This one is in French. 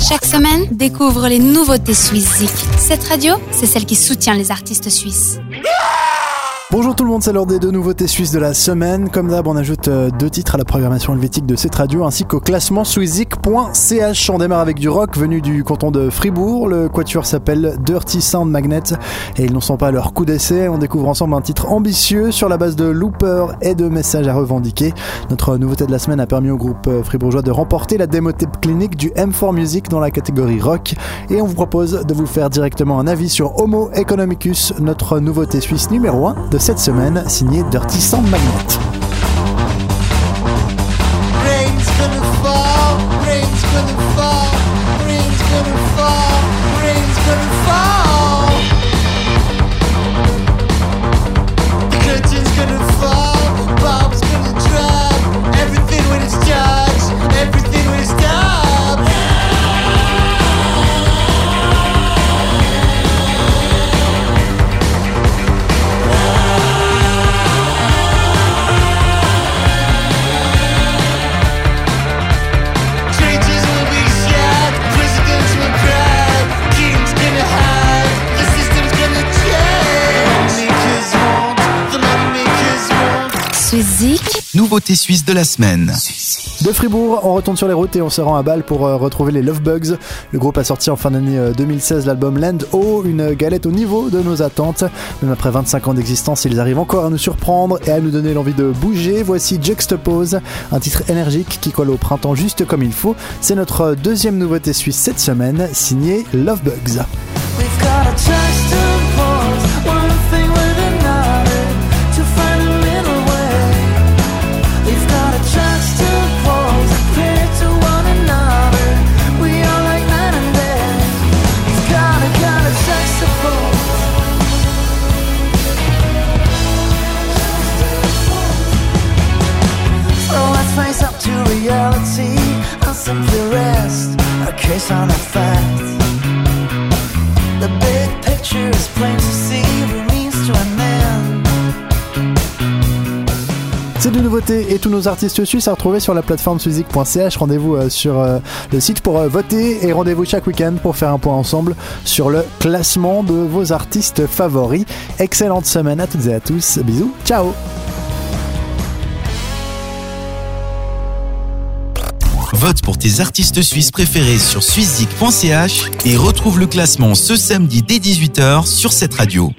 Chaque semaine, découvre les nouveautés suisses Cette radio, c'est celle qui soutient les artistes suisses. Bonjour tout le monde, c'est l'heure des deux nouveautés suisses de la semaine. Comme d'hab, on ajoute euh, deux titres à la programmation helvétique de cette radio ainsi qu'au classement swizik.ch. On démarre avec du rock venu du canton de Fribourg. Le quatuor s'appelle Dirty Sound Magnet et ils n'en sont pas leur coup d'essai. On découvre ensemble un titre ambitieux sur la base de looper et de messages à revendiquer. Notre nouveauté de la semaine a permis au groupe euh, fribourgeois de remporter la démo clinique du M4 Music dans la catégorie rock et on vous propose de vous faire directement un avis sur Homo Economicus, notre nouveauté suisse numéro 1 de cette semaine, signé Dirty Sound Magnet. Nouveauté suisse de la semaine. De Fribourg, on retourne sur les routes et on se rend à Bâle pour euh, retrouver les Love Bugs. Le groupe a sorti en fin d'année 2016 euh, l'album Land O, une galette au niveau de nos attentes. Même après 25 ans d'existence, ils arrivent encore à nous surprendre et à nous donner l'envie de bouger. Voici Juxtapose, un titre énergique qui colle au printemps juste comme il faut. C'est notre deuxième nouveauté suisse cette semaine, signée Love Bugs. C'est de nouveautés et tous nos artistes suisses à retrouver sur la plateforme suizik.ch. Rendez-vous euh, sur euh, le site pour euh, voter et rendez-vous chaque week-end pour faire un point ensemble sur le classement de vos artistes favoris. Excellente semaine à toutes et à tous. Bisous. Ciao. Vote pour tes artistes suisses préférés sur suizik.ch et retrouve le classement ce samedi dès 18h sur cette radio.